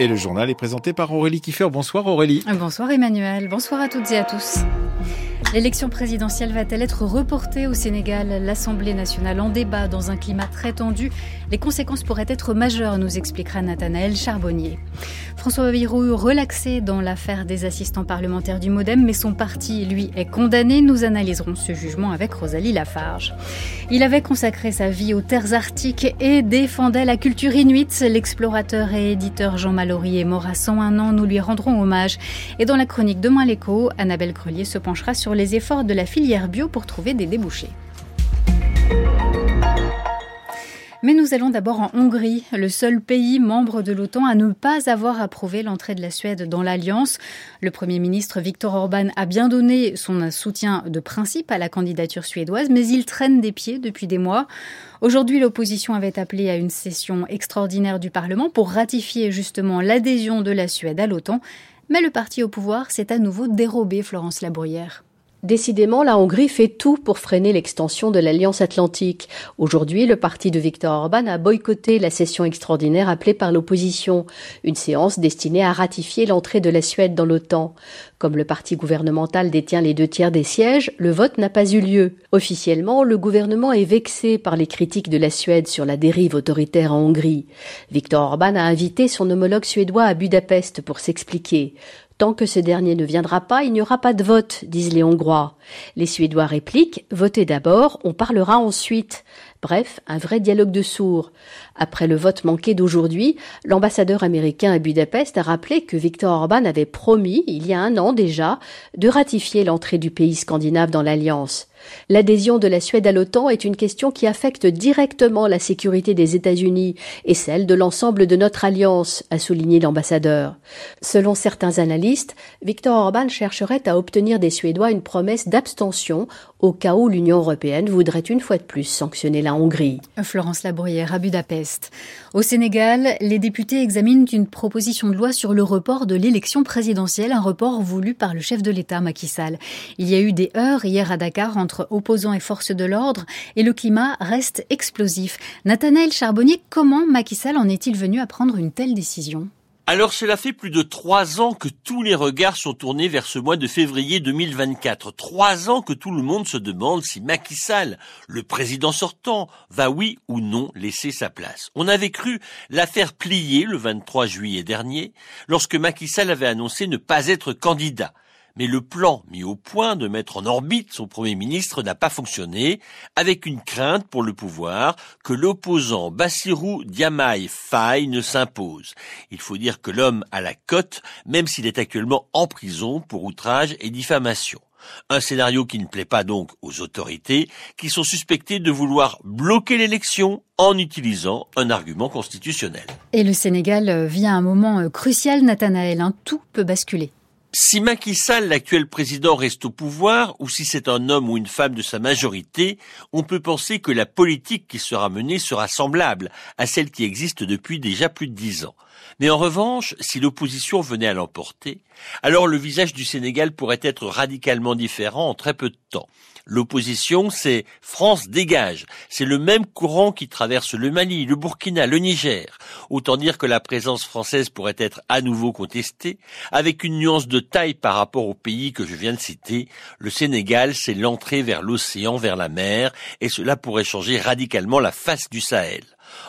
Et le journal est présenté par Aurélie Kiefer. Bonsoir Aurélie. Bonsoir Emmanuel. Bonsoir à toutes et à tous. L'élection présidentielle va-t-elle être reportée au Sénégal? L'Assemblée nationale en débat dans un climat très tendu. Les conséquences pourraient être majeures, nous expliquera Nathanaël Charbonnier. François Bayrou relaxé dans l'affaire des assistants parlementaires du Modem, mais son parti, lui, est condamné. Nous analyserons ce jugement avec Rosalie Lafarge. Il avait consacré sa vie aux terres arctiques et défendait la culture inuite. L'explorateur et éditeur Jean Mallory est mort à 101 ans. Nous lui rendrons hommage. Et dans la chronique Demain l'écho, Annabelle Crelier se penchera sur les efforts de la filière bio pour trouver des débouchés. Mais nous allons d'abord en Hongrie, le seul pays membre de l'OTAN à ne pas avoir approuvé l'entrée de la Suède dans l'alliance. Le Premier ministre Viktor Orban a bien donné son soutien de principe à la candidature suédoise, mais il traîne des pieds depuis des mois. Aujourd'hui, l'opposition avait appelé à une session extraordinaire du Parlement pour ratifier justement l'adhésion de la Suède à l'OTAN. Mais le parti au pouvoir s'est à nouveau dérobé, Florence Labruyère. Décidément, la Hongrie fait tout pour freiner l'extension de l'Alliance atlantique. Aujourd'hui, le parti de Viktor Orban a boycotté la session extraordinaire appelée par l'opposition, une séance destinée à ratifier l'entrée de la Suède dans l'OTAN. Comme le parti gouvernemental détient les deux tiers des sièges, le vote n'a pas eu lieu. Officiellement, le gouvernement est vexé par les critiques de la Suède sur la dérive autoritaire en Hongrie. Viktor Orban a invité son homologue suédois à Budapest pour s'expliquer. Tant que ce dernier ne viendra pas, il n'y aura pas de vote, disent les Hongrois. Les Suédois répliquent Votez d'abord, on parlera ensuite. Bref, un vrai dialogue de sourds. Après le vote manqué d'aujourd'hui, l'ambassadeur américain à Budapest a rappelé que Viktor Orban avait promis, il y a un an déjà, de ratifier l'entrée du pays scandinave dans l'Alliance. L'adhésion de la Suède à l'OTAN est une question qui affecte directement la sécurité des États-Unis et celle de l'ensemble de notre alliance, a souligné l'ambassadeur. Selon certains analystes, Viktor Orban chercherait à obtenir des Suédois une promesse d'abstention au cas où l'Union européenne voudrait une fois de plus sanctionner la Hongrie. Florence Labruyère à Budapest. Au Sénégal, les députés examinent une proposition de loi sur le report de l'élection présidentielle, un report voulu par le chef de l'État Macky Sall. Il y a eu des heures hier à Dakar entre opposants et forces de l'ordre et le climat reste explosif. Nathanaël Charbonnier, comment Macky Sall en est-il venu à prendre une telle décision? Alors cela fait plus de trois ans que tous les regards sont tournés vers ce mois de février 2024. Trois ans que tout le monde se demande si Macky Sall, le président sortant, va oui ou non laisser sa place. On avait cru l'affaire plier le 23 juillet dernier, lorsque Macky Sall avait annoncé ne pas être candidat mais le plan mis au point de mettre en orbite son Premier ministre n'a pas fonctionné, avec une crainte pour le pouvoir que l'opposant Bassirou Diomaye Faye ne s'impose. Il faut dire que l'homme a la cote, même s'il est actuellement en prison pour outrage et diffamation. Un scénario qui ne plaît pas donc aux autorités, qui sont suspectées de vouloir bloquer l'élection en utilisant un argument constitutionnel. Et le Sénégal vit à un moment euh, crucial, Nathanaël. Un tout peut basculer. Si Macky Sall, l'actuel président, reste au pouvoir, ou si c'est un homme ou une femme de sa majorité, on peut penser que la politique qui sera menée sera semblable à celle qui existe depuis déjà plus de dix ans. Mais en revanche, si l'opposition venait à l'emporter, alors le visage du Sénégal pourrait être radicalement différent en très peu de temps. L'opposition, c'est France dégage. C'est le même courant qui traverse le Mali, le Burkina, le Niger. Autant dire que la présence française pourrait être à nouveau contestée, avec une nuance de taille par rapport au pays que je viens de citer. Le Sénégal, c'est l'entrée vers l'océan, vers la mer, et cela pourrait changer radicalement la face du Sahel.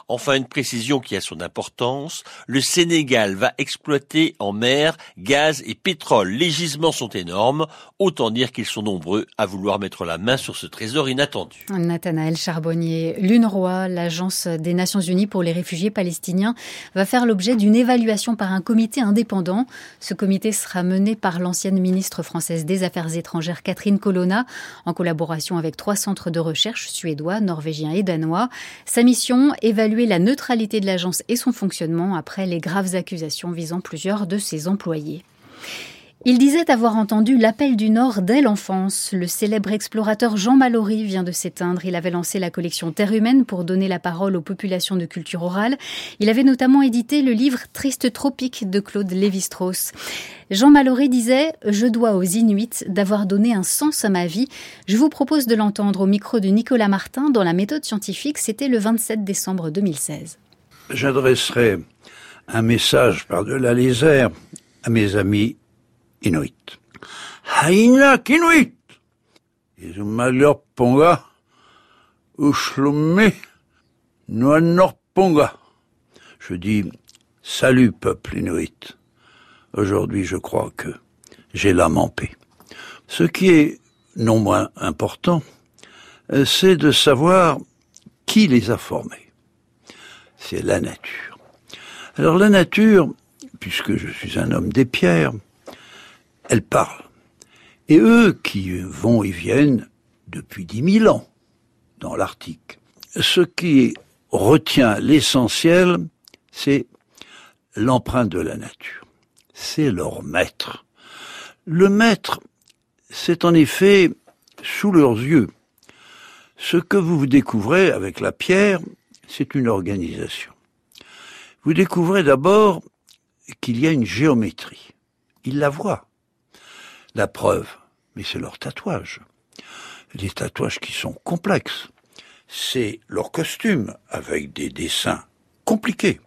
Enfin, une précision qui a son importance, le Sénégal va exploiter en mer gaz et pétrole. Les gisements sont énormes, autant dire qu'ils sont nombreux à vouloir mettre la main sur ce trésor inattendu. Nathanaël Charbonnier, l'UNRWA, l'Agence des Nations Unies pour les réfugiés palestiniens, va faire l'objet d'une évaluation par un comité indépendant. Ce comité sera mené par l'ancienne ministre française des Affaires étrangères Catherine Colonna, en collaboration avec trois centres de recherche suédois, norvégiens et danois. Sa mission est évaluer la neutralité de l'agence et son fonctionnement après les graves accusations visant plusieurs de ses employés. Il disait avoir entendu l'appel du Nord dès l'enfance. Le célèbre explorateur Jean Mallory vient de s'éteindre. Il avait lancé la collection Terre humaine pour donner la parole aux populations de culture orale. Il avait notamment édité le livre Triste tropique de Claude Lévi-Strauss. Jean Mallory disait Je dois aux Inuits d'avoir donné un sens à ma vie. Je vous propose de l'entendre au micro de Nicolas Martin dans la méthode scientifique. C'était le 27 décembre 2016. J'adresserai un message par-delà les airs à mes amis Inuit! ushlume, ponga. Je dis, salut peuple inuit. Aujourd'hui, je crois que j'ai l'âme en paix. Ce qui est non moins important, euh, c'est de savoir qui les a formés. C'est la nature. Alors la nature, puisque je suis un homme des pierres, elle parle. Et eux qui vont et viennent depuis dix mille ans dans l'Arctique, ce qui retient l'essentiel, c'est l'empreinte de la nature. C'est leur maître. Le maître, c'est en effet sous leurs yeux. Ce que vous découvrez avec la pierre, c'est une organisation. Vous découvrez d'abord qu'il y a une géométrie. Ils la voient. La preuve, mais c'est leur tatouage. Des tatouages qui sont complexes. C'est leur costume avec des dessins compliqués,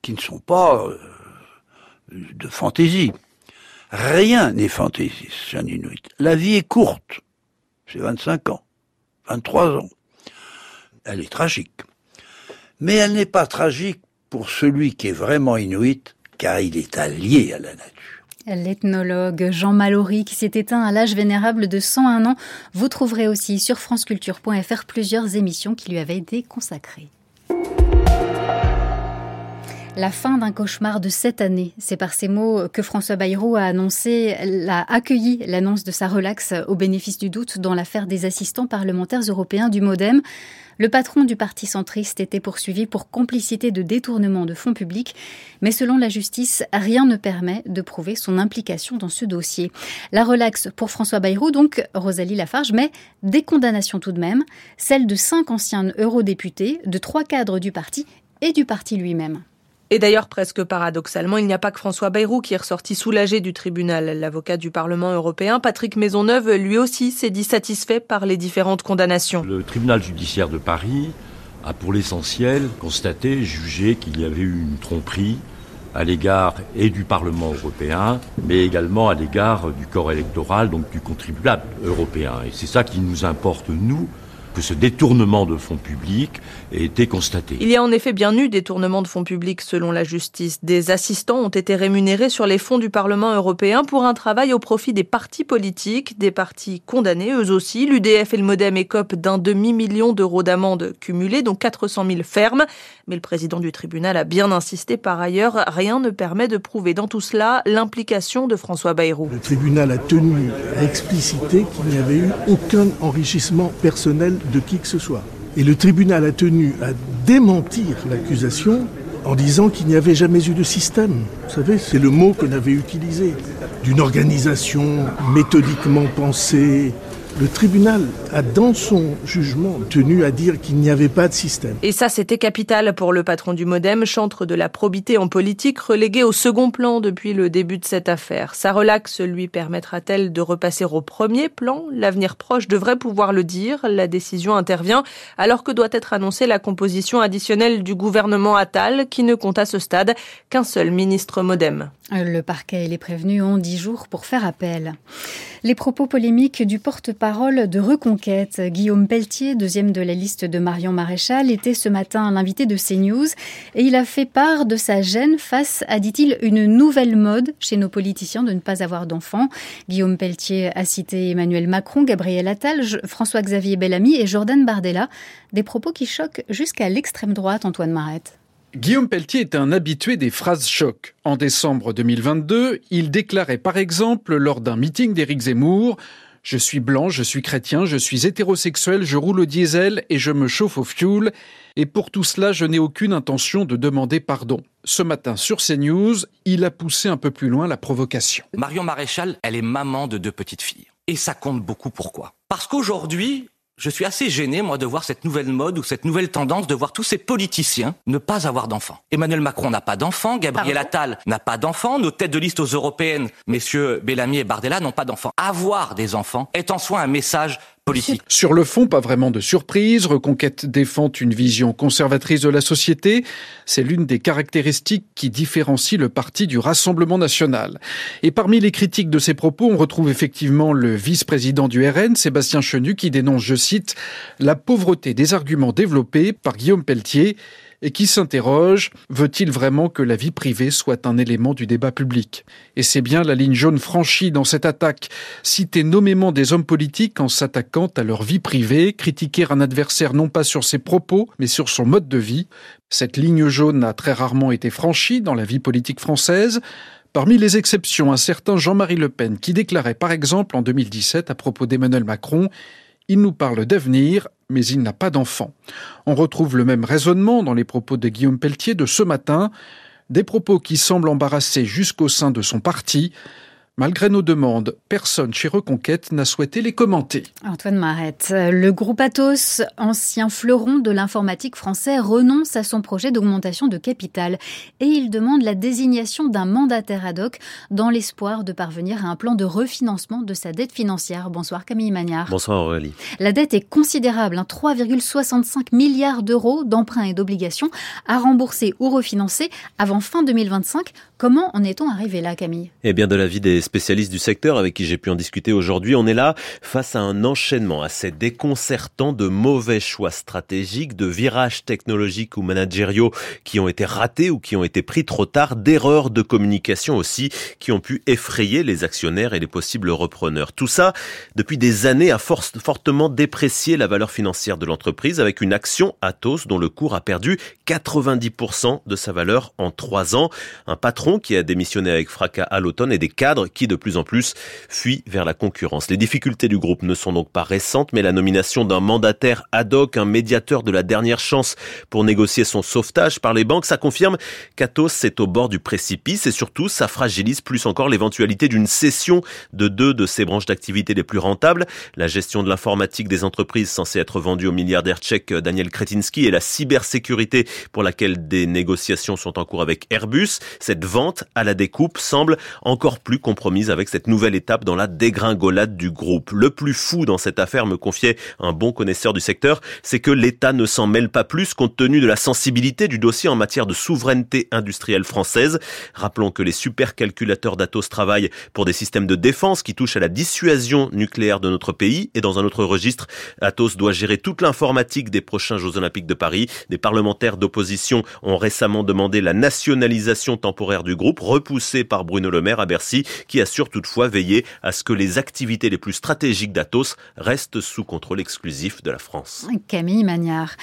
qui ne sont pas euh, de fantaisie. Rien n'est fantaisie chez un Inuit. La vie est courte. C'est 25 ans, 23 ans. Elle est tragique. Mais elle n'est pas tragique pour celui qui est vraiment Inuit, car il est allié à la nature. L'ethnologue Jean Mallory, qui s'est éteint à l'âge vénérable de 101 ans, vous trouverez aussi sur franceculture.fr plusieurs émissions qui lui avaient été consacrées. La fin d'un cauchemar de sept années. C'est par ces mots que François Bayrou a annoncé, a accueilli l'annonce de sa relaxe au bénéfice du doute dans l'affaire des assistants parlementaires européens du Modem. Le patron du parti centriste était poursuivi pour complicité de détournement de fonds publics, mais selon la justice, rien ne permet de prouver son implication dans ce dossier. La relaxe pour François Bayrou, donc Rosalie Lafarge, mais des condamnations tout de même, celles de cinq anciens eurodéputés, de trois cadres du parti et du parti lui-même. Et d'ailleurs, presque paradoxalement, il n'y a pas que François Bayrou qui est ressorti soulagé du tribunal. L'avocat du Parlement européen, Patrick Maisonneuve, lui aussi s'est dit satisfait par les différentes condamnations. Le tribunal judiciaire de Paris a pour l'essentiel constaté, jugé qu'il y avait eu une tromperie à l'égard et du Parlement européen, mais également à l'égard du corps électoral, donc du contribuable européen. Et c'est ça qui nous importe, nous, que ce détournement de fonds publics ait été constaté. Il y a en effet bien eu détournement de fonds publics selon la justice. Des assistants ont été rémunérés sur les fonds du Parlement européen pour un travail au profit des partis politiques, des partis condamnés eux aussi. L'UDF et le Modem écopent d'un demi-million d'euros d'amende cumulée, dont 400 000 fermes. Mais le président du tribunal a bien insisté par ailleurs, rien ne permet de prouver dans tout cela l'implication de François Bayrou. Le tribunal a tenu à expliciter qu'il n'y avait eu aucun enrichissement personnel de qui que ce soit. Et le tribunal a tenu à démentir l'accusation en disant qu'il n'y avait jamais eu de système. Vous savez, c'est le mot qu'on avait utilisé. D'une organisation méthodiquement pensée, le tribunal a, dans son jugement, tenu à dire qu'il n'y avait pas de système. Et ça, c'était capital pour le patron du Modem, chantre de la probité en politique, relégué au second plan depuis le début de cette affaire. Sa relaxe lui permettra-t-elle de repasser au premier plan? L'avenir proche devrait pouvoir le dire. La décision intervient alors que doit être annoncée la composition additionnelle du gouvernement Attal, qui ne compte à ce stade qu'un seul ministre Modem. Le parquet et les prévenus ont dix jours pour faire appel. Les propos polémiques du porte-parole de Reconquête, Guillaume Pelletier, deuxième de la liste de Marion Maréchal, était ce matin l'invité de CNews et il a fait part de sa gêne face à, dit-il, une nouvelle mode chez nos politiciens de ne pas avoir d'enfants. Guillaume Pelletier a cité Emmanuel Macron, Gabriel Attal, François-Xavier Bellamy et Jordan Bardella, des propos qui choquent jusqu'à l'extrême droite, Antoine Marette. Guillaume Pelletier est un habitué des phrases choc. En décembre 2022, il déclarait par exemple lors d'un meeting d'Éric Zemmour je suis blanc, je suis chrétien, je suis hétérosexuel, je roule au diesel et je me chauffe au fioul. Et pour tout cela, je n'ai aucune intention de demander pardon. Ce matin, sur CNews, il a poussé un peu plus loin la provocation. Marion Maréchal, elle est maman de deux petites filles. Et ça compte beaucoup pourquoi Parce qu'aujourd'hui, je suis assez gêné, moi, de voir cette nouvelle mode ou cette nouvelle tendance de voir tous ces politiciens ne pas avoir d'enfants. Emmanuel Macron n'a pas d'enfants, Gabriel Attal n'a pas d'enfants, nos têtes de liste aux européennes, messieurs Bellamy et Bardella, n'ont pas d'enfants. Avoir des enfants est en soi un message Sur le fond, pas vraiment de surprise. Reconquête défend une vision conservatrice de la société. C'est l'une des caractéristiques qui différencie le parti du Rassemblement national. Et parmi les critiques de ces propos, on retrouve effectivement le vice-président du RN, Sébastien Chenu, qui dénonce, je cite, la pauvreté des arguments développés par Guillaume Pelletier et qui s'interroge veut-il vraiment que la vie privée soit un élément du débat public? Et c'est bien la ligne jaune franchie dans cette attaque. Citer nommément des hommes politiques en s'attaquant à leur vie privée, critiquer un adversaire non pas sur ses propos, mais sur son mode de vie. Cette ligne jaune a très rarement été franchie dans la vie politique française. Parmi les exceptions, un certain Jean-Marie Le Pen qui déclarait par exemple en 2017 à propos d'Emmanuel Macron il nous parle d'avenir, mais il n'a pas d'enfant. On retrouve le même raisonnement dans les propos de Guillaume Pelletier de ce matin, des propos qui semblent embarrasser jusqu'au sein de son parti. Malgré nos demandes, personne chez Reconquête n'a souhaité les commenter. Antoine Marette, le groupe Atos, ancien fleuron de l'informatique français, renonce à son projet d'augmentation de capital et il demande la désignation d'un mandataire ad hoc dans l'espoir de parvenir à un plan de refinancement de sa dette financière. Bonsoir Camille Magnard. Bonsoir Aurélie. La dette est considérable, 3,65 hein, milliards d'euros d'emprunts et d'obligations à rembourser ou refinancer avant fin 2025. Comment en est-on arrivé là Camille? Eh bien de la vie des spécialistes du secteur avec qui j'ai pu en discuter aujourd'hui, on est là face à un enchaînement assez déconcertant de mauvais choix stratégiques, de virages technologiques ou managériaux qui ont été ratés ou qui ont été pris trop tard, d'erreurs de communication aussi qui ont pu effrayer les actionnaires et les possibles repreneurs. Tout ça, depuis des années, a fortement déprécié la valeur financière de l'entreprise avec une action Atos dont le cours a perdu 90% de sa valeur en trois ans. Un patron qui a démissionné avec fracas à l'automne et des cadres qui de plus en plus fuient vers la concurrence. Les difficultés du groupe ne sont donc pas récentes, mais la nomination d'un mandataire ad hoc, un médiateur de la dernière chance pour négocier son sauvetage par les banques, ça confirme qu'Atos est au bord du précipice et surtout ça fragilise plus encore l'éventualité d'une cession de deux de ses branches d'activité les plus rentables, la gestion de l'informatique des entreprises censée être vendue au milliardaire tchèque Daniel Kretinsky et la cybersécurité pour laquelle des négociations sont en cours avec Airbus. Cette vente à la découpe semble encore plus compromise avec cette nouvelle étape dans la dégringolade du groupe. Le plus fou dans cette affaire, me confiait un bon connaisseur du secteur, c'est que l'État ne s'en mêle pas plus compte tenu de la sensibilité du dossier en matière de souveraineté industrielle française. Rappelons que les supercalculateurs d'Atos travaillent pour des systèmes de défense qui touchent à la dissuasion nucléaire de notre pays et dans un autre registre, Atos doit gérer toute l'informatique des prochains Jeux Olympiques de Paris. Des parlementaires d'opposition ont récemment demandé la nationalisation temporaire du groupe, repoussée par Bruno Le Maire à Bercy, qui assure toutefois veiller à ce que les activités les plus stratégiques d'Atos restent sous contrôle exclusif de la France. Camille Magnard.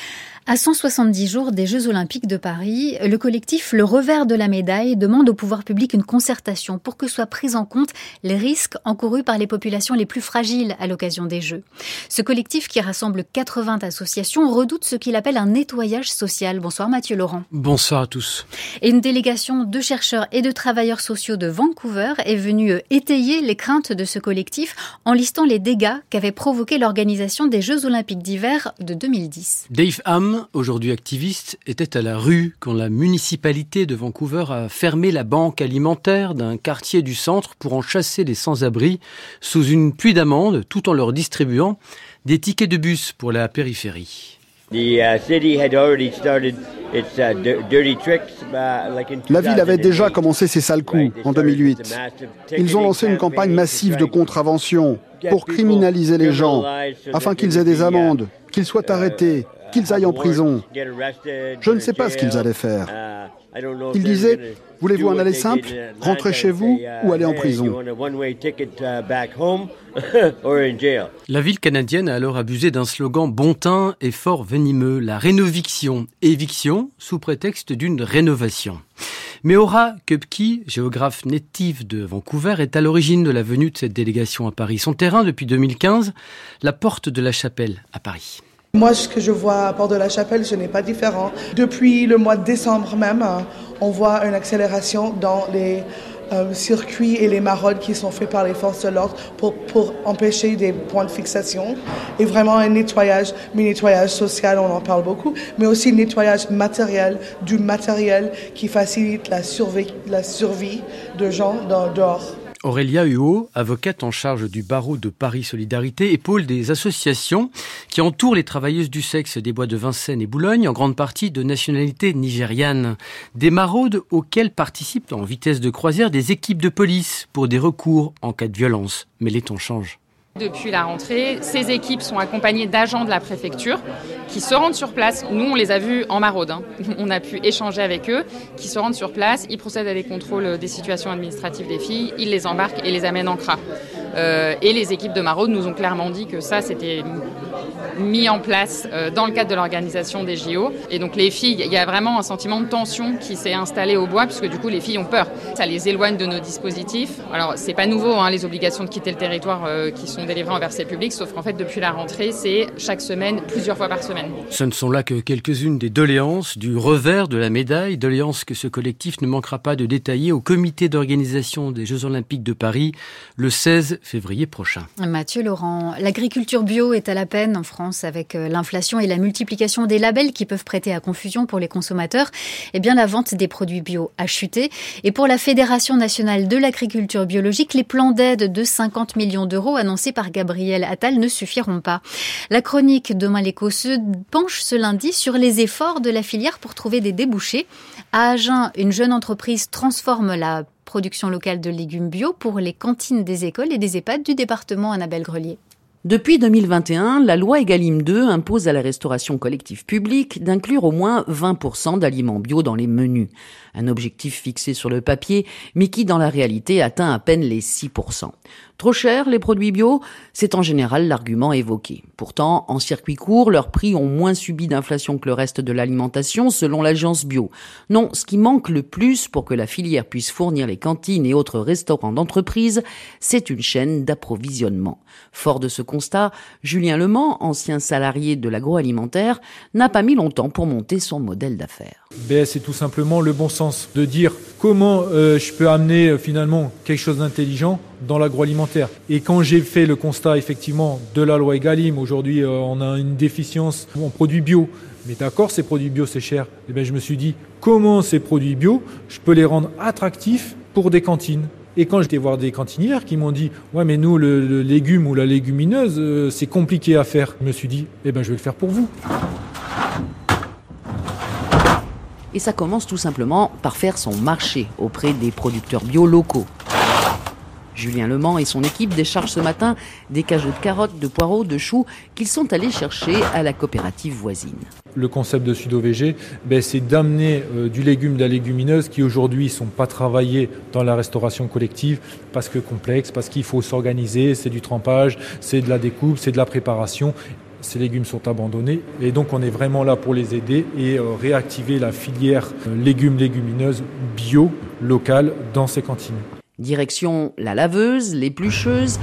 À 170 jours des Jeux Olympiques de Paris, le collectif Le Revers de la médaille demande au pouvoir public une concertation pour que soient pris en compte les risques encourus par les populations les plus fragiles à l'occasion des Jeux. Ce collectif, qui rassemble 80 associations, redoute ce qu'il appelle un nettoyage social. Bonsoir Mathieu Laurent. Bonsoir à tous. Et une délégation de chercheurs et de travailleurs sociaux de Vancouver est venue étayer les craintes de ce collectif en listant les dégâts qu'avait provoqué l'organisation des Jeux Olympiques d'hiver de 2010. Dave Ham, aujourd'hui activiste, était à la rue quand la municipalité de Vancouver a fermé la banque alimentaire d'un quartier du centre pour en chasser les sans-abri sous une pluie d'amendes tout en leur distribuant des tickets de bus pour la périphérie. La ville avait déjà commencé ses sales coups en 2008. Ils ont lancé une campagne massive de contravention pour criminaliser les gens afin qu'ils aient des amendes, qu'ils soient arrêtés, qu'ils aillent en prison. Je ne sais pas ce qu'ils allaient faire. Ils disaient, voulez-vous un aller simple, rentrer chez vous ou aller en prison La ville canadienne a alors abusé d'un slogan bon teint et fort venimeux, la rénoviction. Éviction sous prétexte d'une rénovation. Mais Aura Kupke, géographe native de Vancouver, est à l'origine de la venue de cette délégation à Paris. Son terrain, depuis 2015, la porte de la chapelle à Paris. Moi, ce que je vois à Port de la Chapelle, ce n'est pas différent. Depuis le mois de décembre même, euh, on voit une accélération dans les euh, circuits et les maraudes qui sont faits par les forces de l'ordre pour, empêcher des points de fixation. Et vraiment un nettoyage, mais nettoyage social, on en parle beaucoup, mais aussi nettoyage matériel, du matériel qui facilite la survie, la survie de gens dehors. Aurélia Huot, avocate en charge du barreau de Paris Solidarité, épaule des associations qui entourent les travailleuses du sexe des bois de Vincennes et Boulogne, en grande partie de nationalité nigériane. Des maraudes auxquelles participent en vitesse de croisière des équipes de police pour des recours en cas de violence. Mais les temps changent. Depuis la rentrée, ces équipes sont accompagnées d'agents de la préfecture qui se rendent sur place. Nous, on les a vus en maraude. Hein. On a pu échanger avec eux, qui se rendent sur place. Ils procèdent à des contrôles des situations administratives des filles. Ils les embarquent et les amènent en CRA. Euh, et les équipes de maraude nous ont clairement dit que ça, c'était mis en place euh, dans le cadre de l'organisation des JO. Et donc les filles, il y a vraiment un sentiment de tension qui s'est installé au bois, puisque du coup les filles ont peur. Ça les éloigne de nos dispositifs. Alors c'est pas nouveau, hein, les obligations de quitter le territoire euh, qui sont délivrées envers ces publics, sauf qu'en fait depuis la rentrée, c'est chaque semaine, plusieurs fois par semaine. Ce ne sont là que quelques-unes des doléances du revers de la médaille, doléances que ce collectif ne manquera pas de détailler au comité d'organisation des Jeux Olympiques de Paris le 16 février prochain. Mathieu Laurent, l'agriculture bio est à la peine en France avec euh, l'inflation et la multiplication des labels qui peuvent prêter à confusion pour les consommateurs. Eh bien, la vente des produits bio a chuté. Et pour la Fédération nationale de l'agriculture biologique, les plans d'aide de 50 millions d'euros annoncés par Gabriel Attal ne suffiront pas. La chronique Demain l'écho se penche ce lundi sur les efforts de la filière pour trouver des débouchés. À Agen, une jeune entreprise transforme la production locale de légumes bio pour les cantines des écoles et des EHPAD du département Annabelle Grelier. Depuis 2021, la loi Egalim 2 impose à la restauration collective publique d'inclure au moins 20% d'aliments bio dans les menus. Un objectif fixé sur le papier, mais qui dans la réalité atteint à peine les 6%. Trop cher, les produits bio? C'est en général l'argument évoqué. Pourtant, en circuit court, leurs prix ont moins subi d'inflation que le reste de l'alimentation, selon l'agence bio. Non, ce qui manque le plus pour que la filière puisse fournir les cantines et autres restaurants d'entreprise, c'est une chaîne d'approvisionnement. Fort de ce constat, Julien Lement, ancien salarié de l'agroalimentaire, n'a pas mis longtemps pour monter son modèle d'affaires. C'est tout simplement le bon sens de dire comment euh, je peux amener euh, finalement quelque chose d'intelligent dans l'agroalimentaire. Et quand j'ai fait le constat effectivement de la loi Egalim, aujourd'hui euh, on a une déficience en produits bio, mais d'accord, ces produits bio c'est cher. Et eh bien je me suis dit comment ces produits bio, je peux les rendre attractifs pour des cantines? Et quand j'étais voir des cantinières qui m'ont dit ouais mais nous le, légume ou la légumineuse c'est compliqué à faire, je me suis dit eh ben je vais le faire pour vous. Et ça commence tout simplement par faire son marché auprès des producteurs bio locaux. Julien Lement et son équipe déchargent ce matin des cajots de carottes, de poireaux, de choux qu'ils sont allés chercher à la coopérative voisine. Le concept de Sud-OVG, ben, c'est d'amener euh, du légume, de la légumineuse qui aujourd'hui ne sont pas travaillés dans la restauration collective parce que complexe, parce qu'il faut s'organiser, c'est du trempage, c'est de la découpe, c'est de la préparation ces légumes sont abandonnés et donc on est vraiment là pour les aider et euh, réactiver la filière euh, légumes légumineuses bio locale dans ces cantines. Direction la laveuse, l'éplucheuse.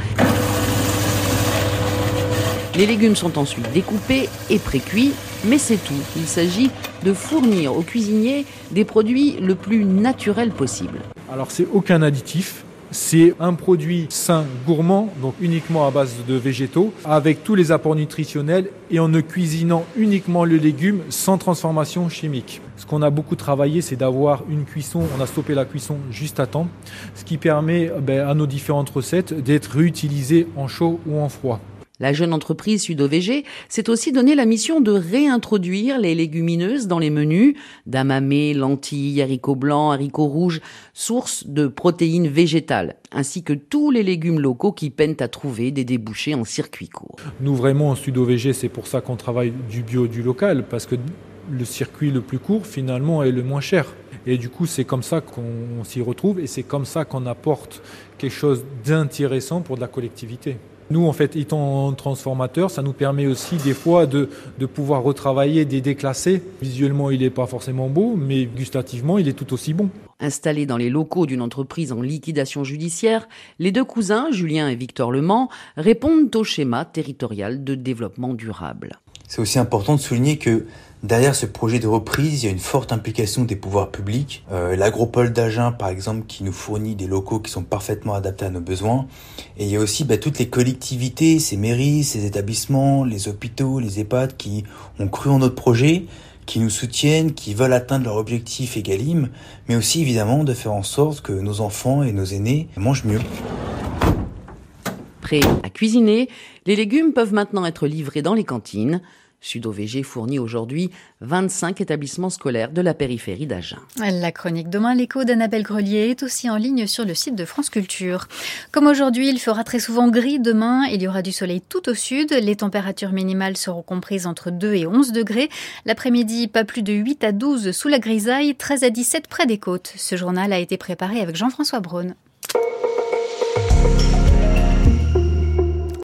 Les légumes sont ensuite découpés et précuits, mais c'est tout. Il s'agit de fournir aux cuisiniers des produits le plus naturels possible. Alors c'est aucun additif, c'est un produit sain, gourmand, donc uniquement à base de végétaux, avec tous les apports nutritionnels et en ne cuisinant uniquement le légume sans transformation chimique. Ce qu'on a beaucoup travaillé, c'est d'avoir une cuisson, on a stoppé la cuisson juste à temps, ce qui permet ben, à nos différentes recettes d'être réutilisées en chaud ou en froid. La jeune entreprise Sud-OVG s'est aussi donné la mission de réintroduire les légumineuses dans les menus, damamé, lentilles, haricots blancs, haricots rouges, source de protéines végétales, ainsi que tous les légumes locaux qui peinent à trouver des débouchés en circuit court. Nous vraiment en Sud-OVG, c'est pour ça qu'on travaille du bio, du local, parce que le circuit le plus court finalement est le moins cher. Et du coup, c'est comme ça qu'on s'y retrouve et c'est comme ça qu'on apporte quelque chose d'intéressant pour de la collectivité. Nous, en fait, étant transformateur, ça nous permet aussi des fois de, de pouvoir retravailler des déclassés. Visuellement, il n'est pas forcément beau, mais gustativement, il est tout aussi bon. Installés dans les locaux d'une entreprise en liquidation judiciaire, les deux cousins, Julien et Victor Lement, répondent au schéma territorial de développement durable. C'est aussi important de souligner que Derrière ce projet de reprise, il y a une forte implication des pouvoirs publics. Euh, L'agropole d'Agen, par exemple, qui nous fournit des locaux qui sont parfaitement adaptés à nos besoins. Et il y a aussi bah, toutes les collectivités, ces mairies, ces établissements, les hôpitaux, les EHPAD qui ont cru en notre projet, qui nous soutiennent, qui veulent atteindre leur objectif égalim, mais aussi évidemment de faire en sorte que nos enfants et nos aînés mangent mieux. Prêts à cuisiner, les légumes peuvent maintenant être livrés dans les cantines. Sud-OVG fournit aujourd'hui 25 établissements scolaires de la périphérie d'Agen. La chronique demain, l'écho d'Annabelle Grelier est aussi en ligne sur le site de France Culture. Comme aujourd'hui, il fera très souvent gris demain. Il y aura du soleil tout au sud. Les températures minimales seront comprises entre 2 et 11 degrés. L'après-midi, pas plus de 8 à 12 sous la grisaille, 13 à 17 près des côtes. Ce journal a été préparé avec Jean-François Braun.